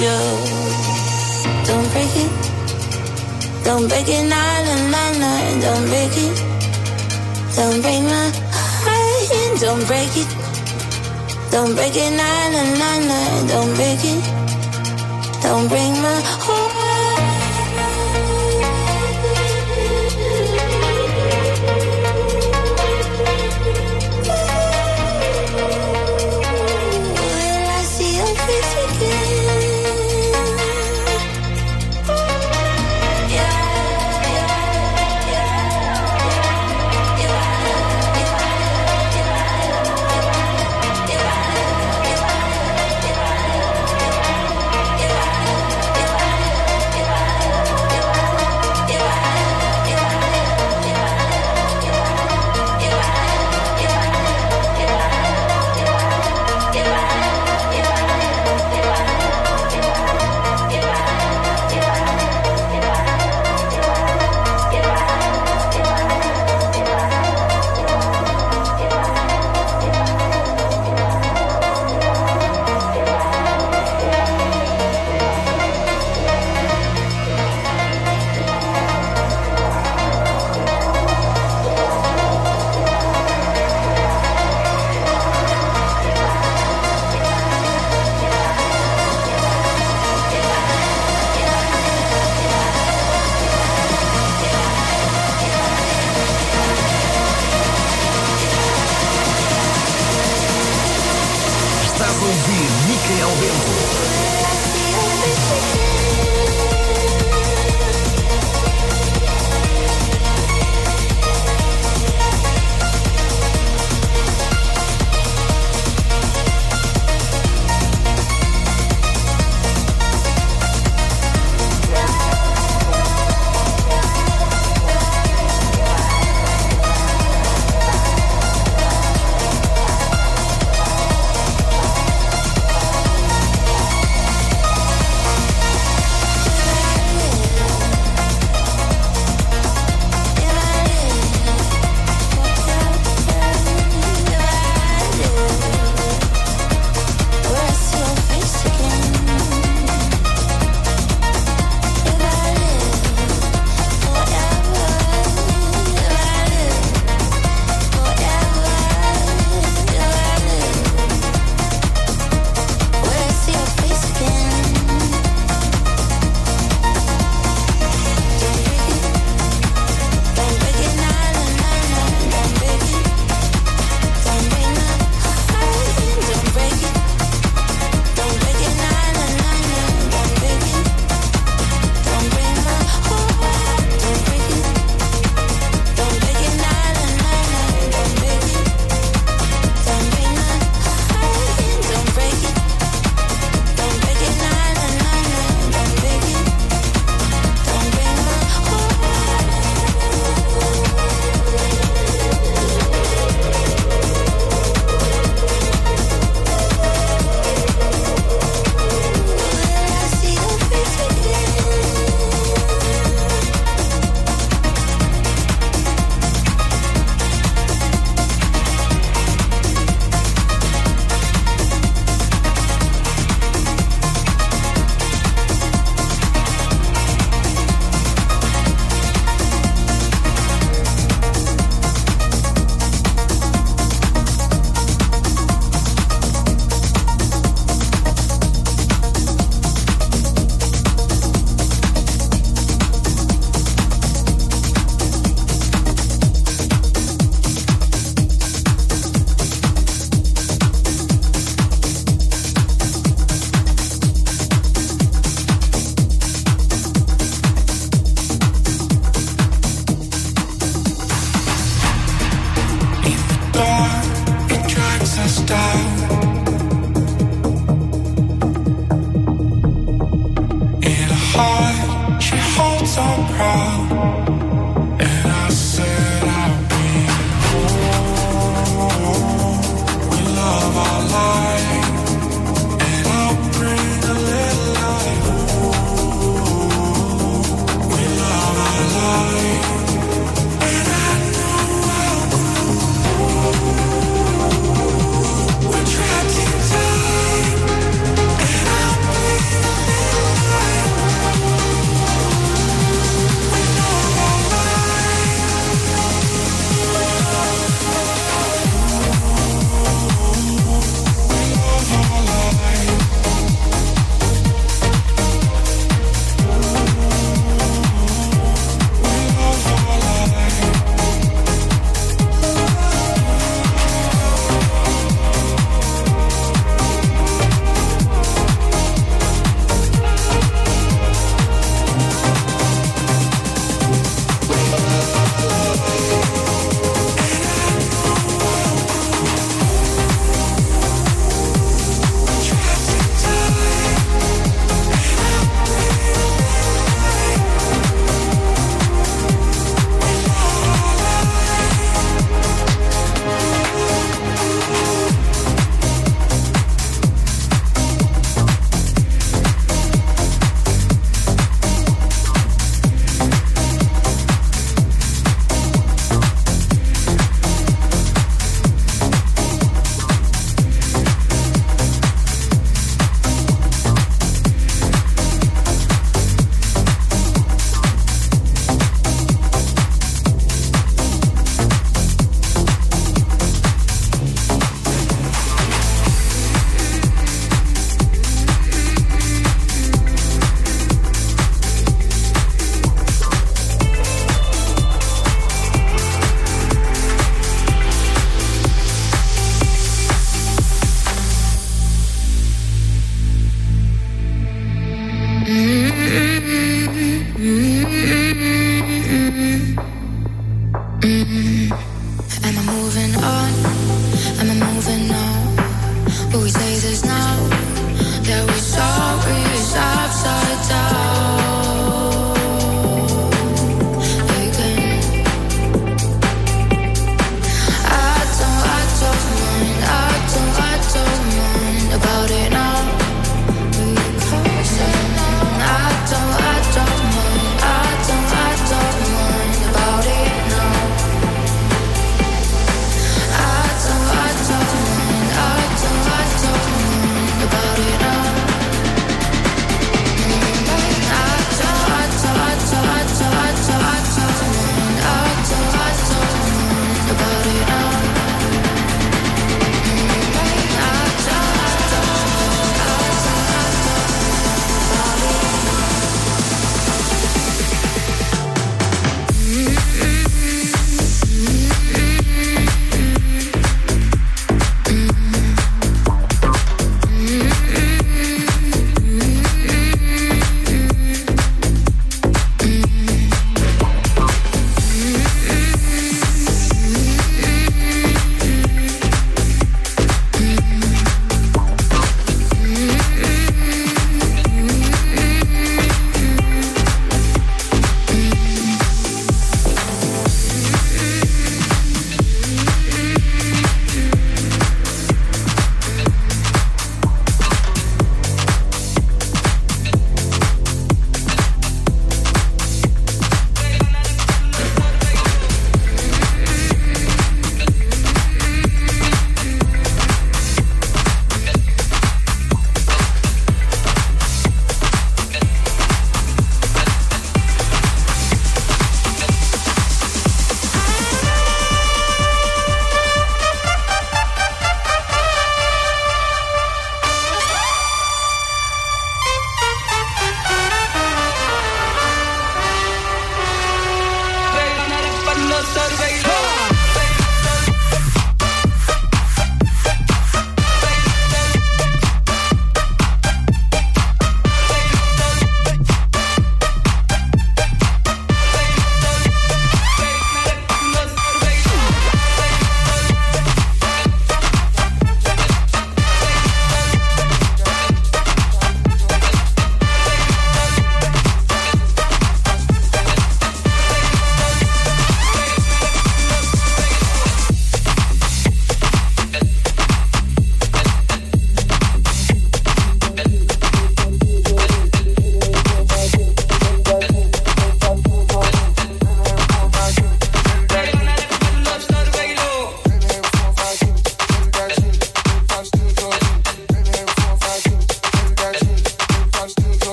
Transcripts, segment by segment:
you. Don't break it. Don't break it, na na na. nah. Don't break it. Don't break my heart. Don't break it. Don't break it, na na na. nah. Don't break it. Don't break my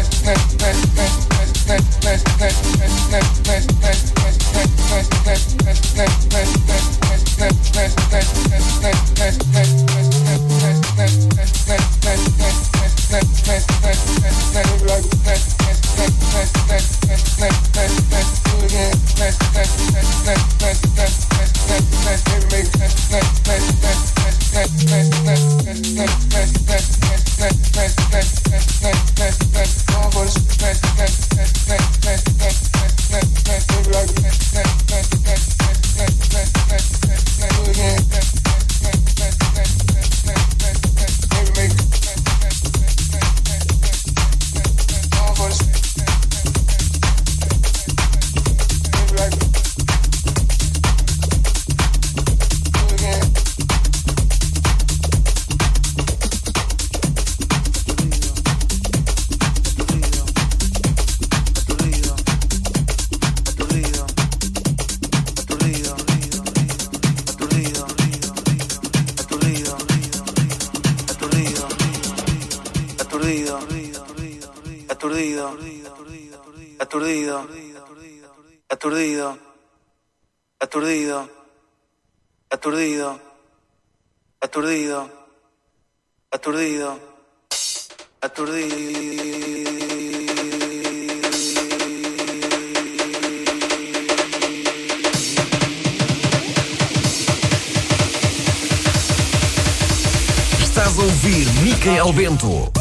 next, next, next. Zeca Albento.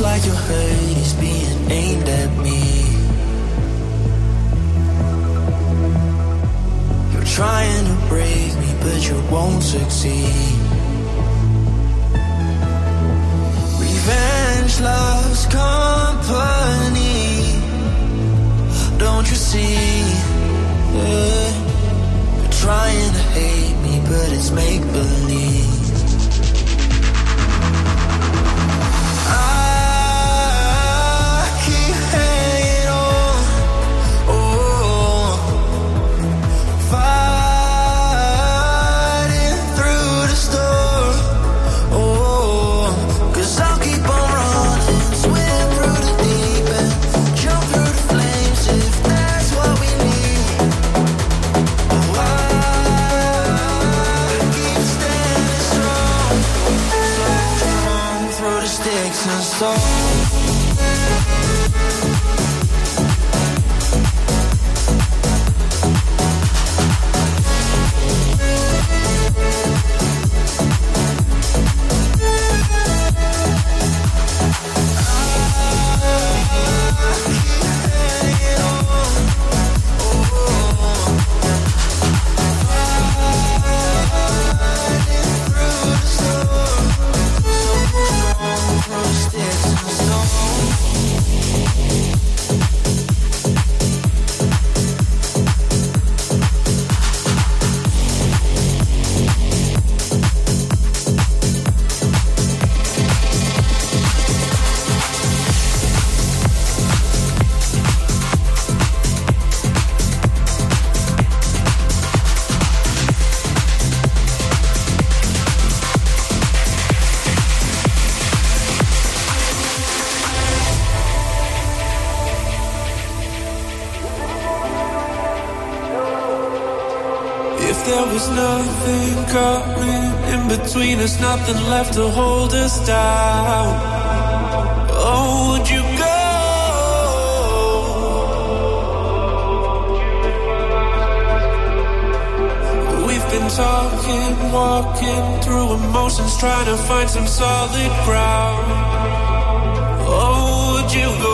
Like your hurt is being aimed at me. You're trying to break me, but you won't succeed. Revenge loves company. Don't you see? Yeah. You're trying to hate me, but it's make believe. Nothing left to hold us down. Oh, would you go? We've been talking, walking through emotions, trying to find some solid ground. Oh, would you go?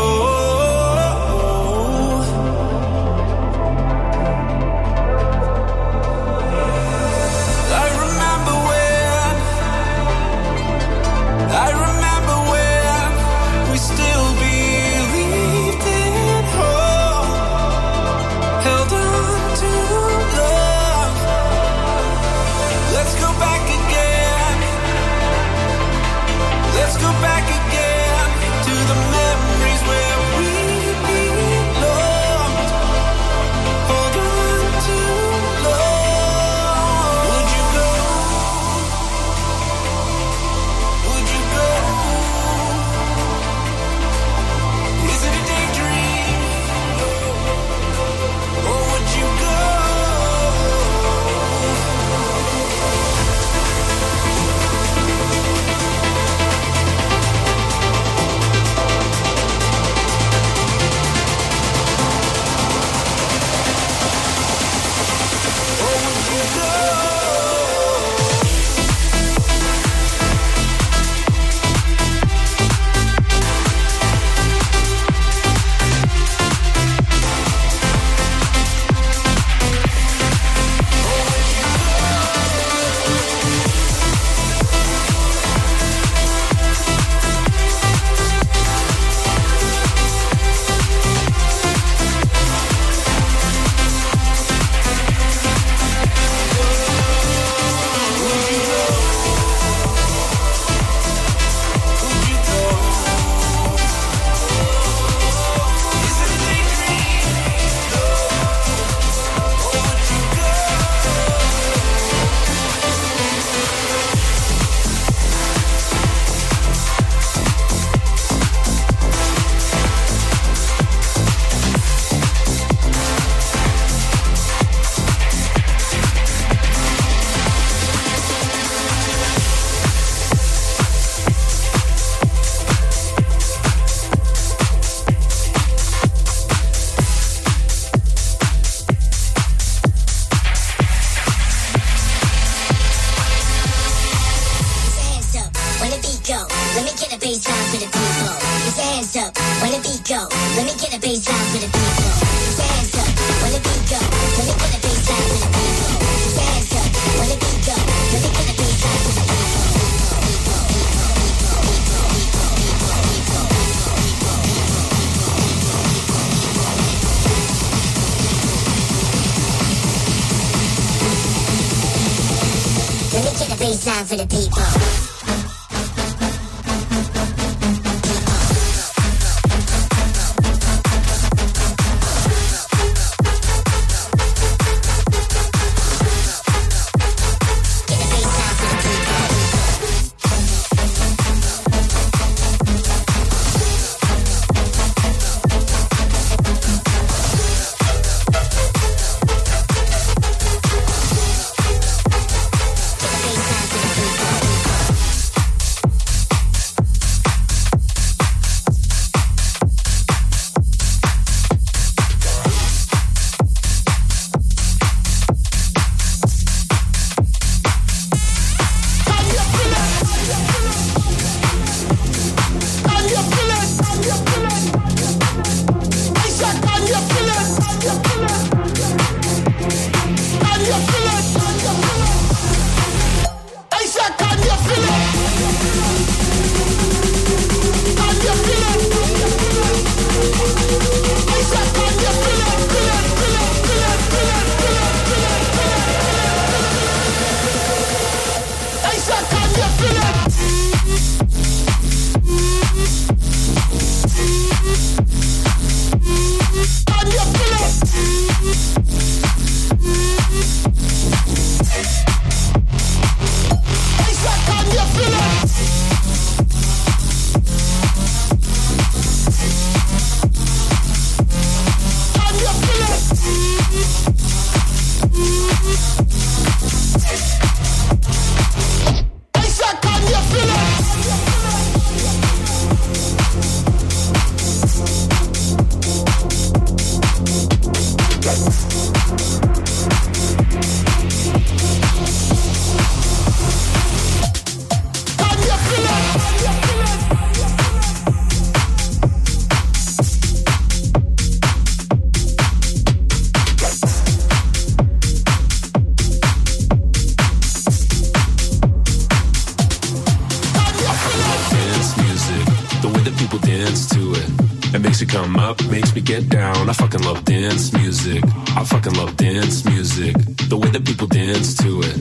makes me come up, makes me get down. I fucking love dance music. I fucking love dance music. The way that people dance to it.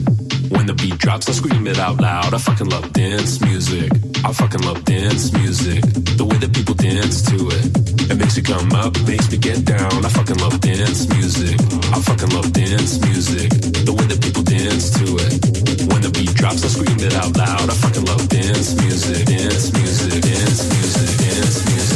When the beat drops, I scream it out loud. I fucking love dance music. I fucking love dance music. The way that people dance to it. It makes me come up, makes me get down. I fucking love dance music. I fucking love dance music. The way that people dance to it. When the beat drops, I scream it out loud. I fucking love dance music, dance music, dance music, dance music.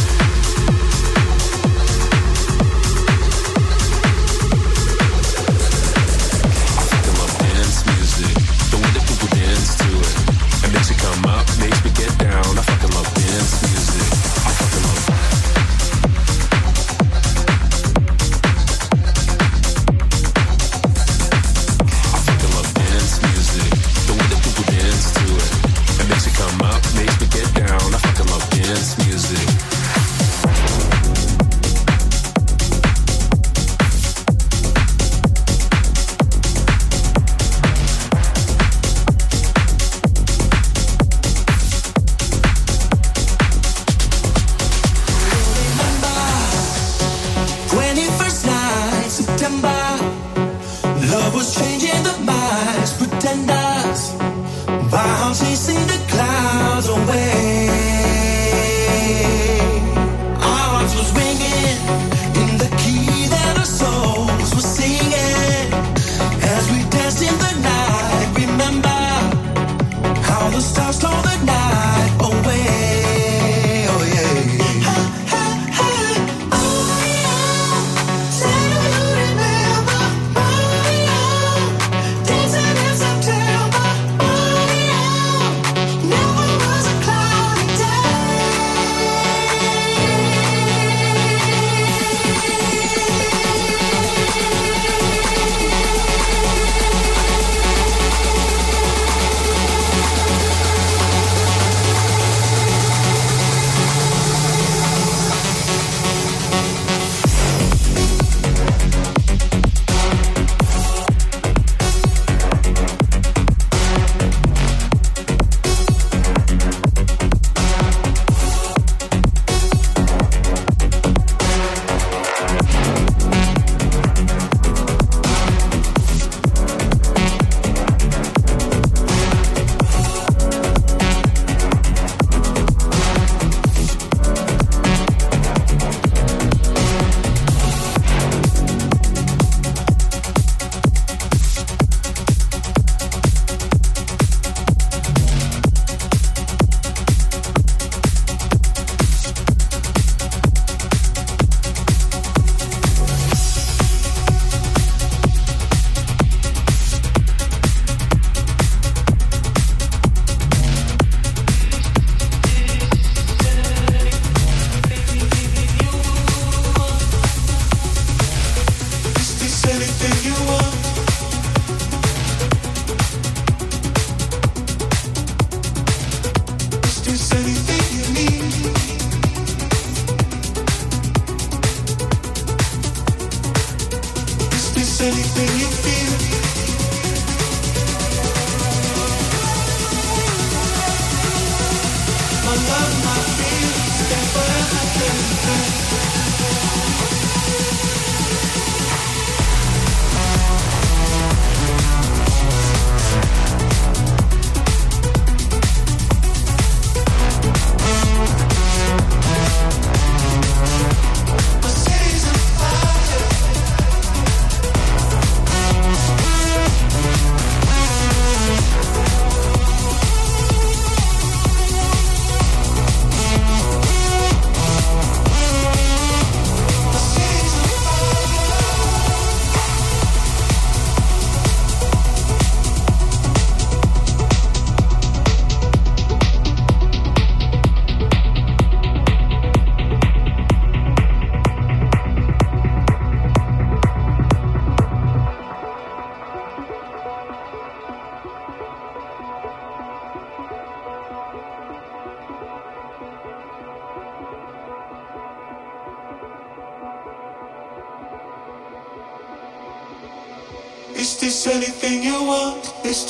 dance to it. It makes me come up, makes me get down. I fucking love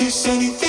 this anything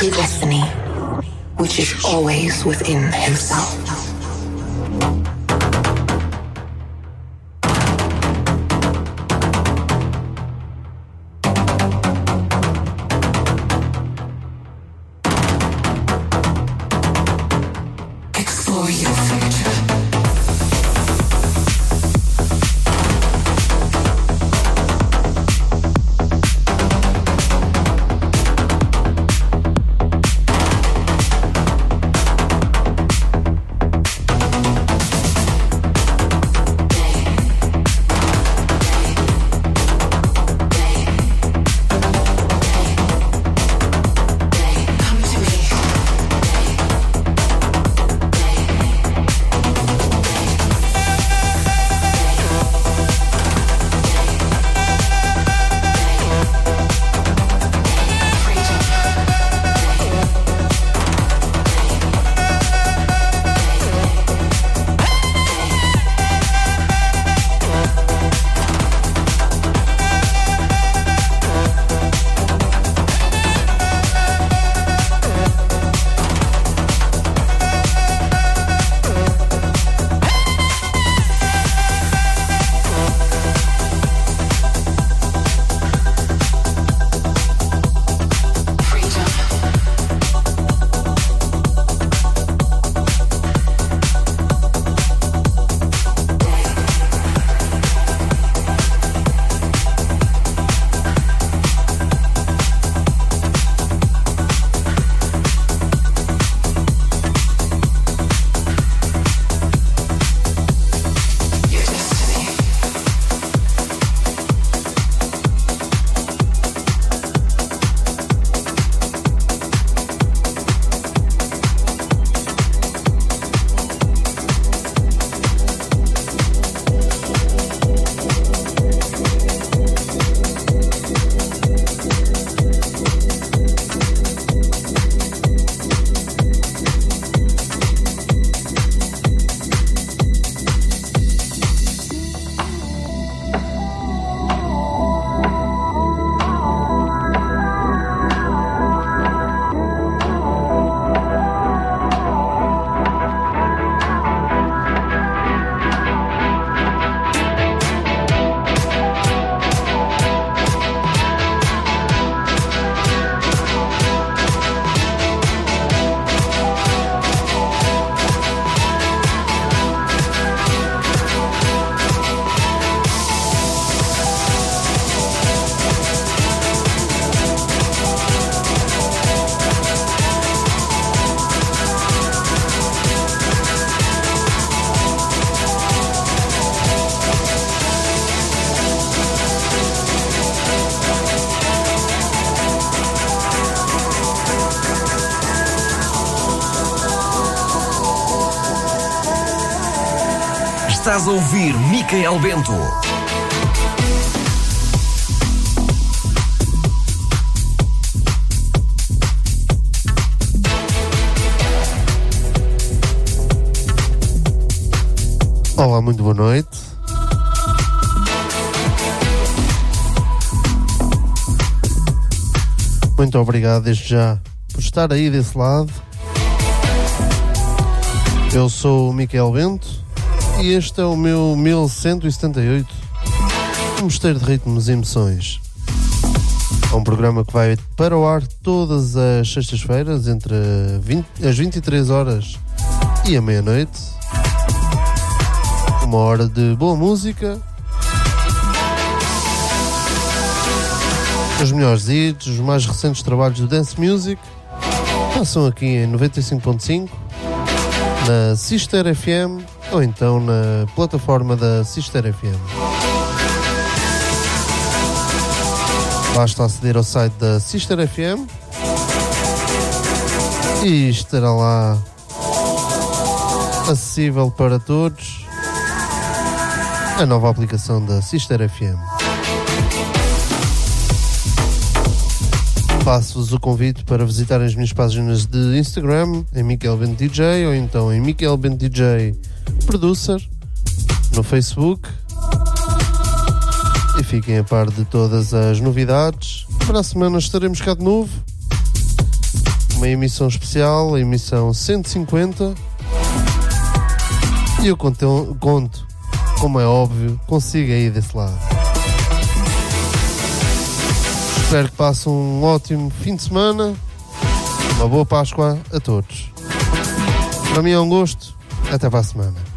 true destiny, which is always within himself. Estás a ouvir Micael Bento. Olá, muito boa noite. Muito obrigado desde já por estar aí desse lado. Eu sou o Miquel Bento e este é o meu 1178 um Mosteiro de Ritmos e Emoções. É um programa que vai para o ar todas as sextas-feiras entre 20, as 23 horas e a meia-noite. Uma hora de boa música. Os melhores hits, os mais recentes trabalhos do Dance Music passam aqui em 95.5 na Sister FM ou então na plataforma da Sister FM. Basta aceder ao site da Sister FM e estará lá acessível para todos a nova aplicação da Sister FM. Faço-vos o convite para visitarem as minhas páginas de Instagram em Bent DJ ou então em Bent DJ Producer no Facebook e fiquem a par de todas as novidades para a semana estaremos cá de novo. Uma emissão especial, a emissão 150. E eu conto, conto como é óbvio, consigo aí desse lado. Espero que passem um ótimo fim de semana. Uma boa Páscoa a todos. Para mim é um gosto. Até para a semana.